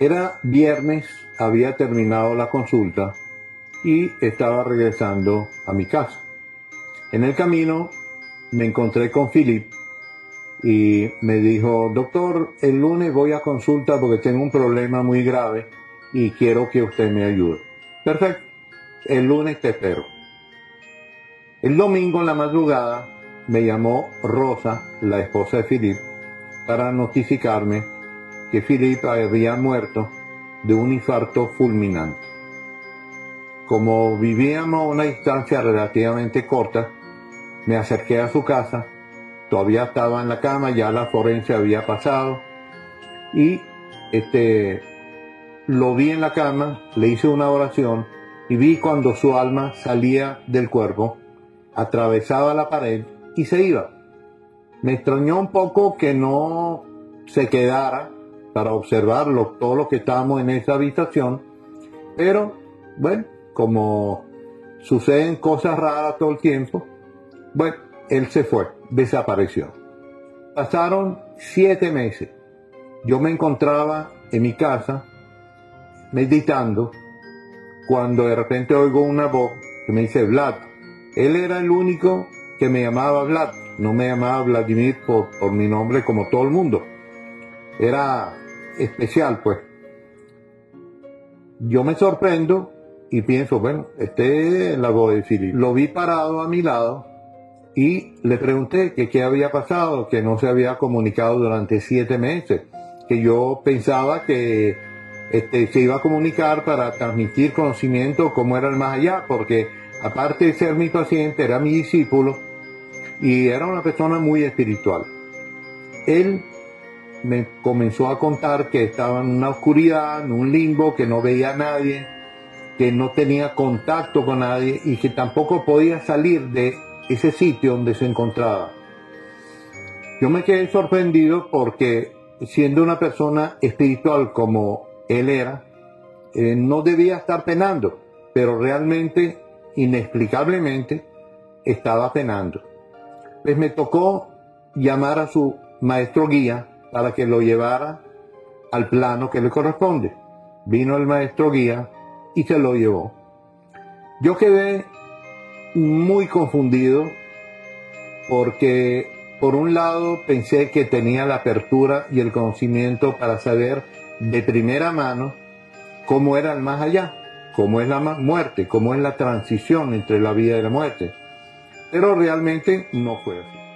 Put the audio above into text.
Era viernes, había terminado la consulta y estaba regresando a mi casa. En el camino me encontré con Philip y me dijo, doctor, el lunes voy a consulta porque tengo un problema muy grave y quiero que usted me ayude. Perfecto, el lunes te espero. El domingo en la madrugada me llamó Rosa, la esposa de Philip, para notificarme que Philip había muerto de un infarto fulminante. Como vivíamos a una distancia relativamente corta, me acerqué a su casa, todavía estaba en la cama, ya la forense había pasado, y este, lo vi en la cama, le hice una oración y vi cuando su alma salía del cuerpo, atravesaba la pared y se iba. Me extrañó un poco que no se quedara para observarlo, todo lo que estábamos en esa habitación, pero bueno, como suceden cosas raras todo el tiempo, bueno, él se fue, desapareció. Pasaron siete meses. Yo me encontraba en mi casa meditando cuando de repente oigo una voz que me dice Vlad. Él era el único que me llamaba Vlad, no me llamaba Vladimir por mi nombre como todo el mundo. Era especial, pues. Yo me sorprendo y pienso, bueno, este es la voz de Philip. Lo vi parado a mi lado y le pregunté que qué había pasado, que no se había comunicado durante siete meses, que yo pensaba que este, se iba a comunicar para transmitir conocimiento cómo era el más allá, porque aparte de ser mi paciente, era mi discípulo y era una persona muy espiritual. Él me comenzó a contar que estaba en una oscuridad, en un limbo, que no veía a nadie, que no tenía contacto con nadie y que tampoco podía salir de ese sitio donde se encontraba. Yo me quedé sorprendido porque siendo una persona espiritual como él era, eh, no debía estar penando, pero realmente, inexplicablemente, estaba penando. Pues me tocó llamar a su maestro guía para que lo llevara al plano que le corresponde. Vino el maestro guía y se lo llevó. Yo quedé muy confundido porque por un lado pensé que tenía la apertura y el conocimiento para saber de primera mano cómo era el más allá, cómo es la muerte, cómo es la transición entre la vida y la muerte. Pero realmente no fue así.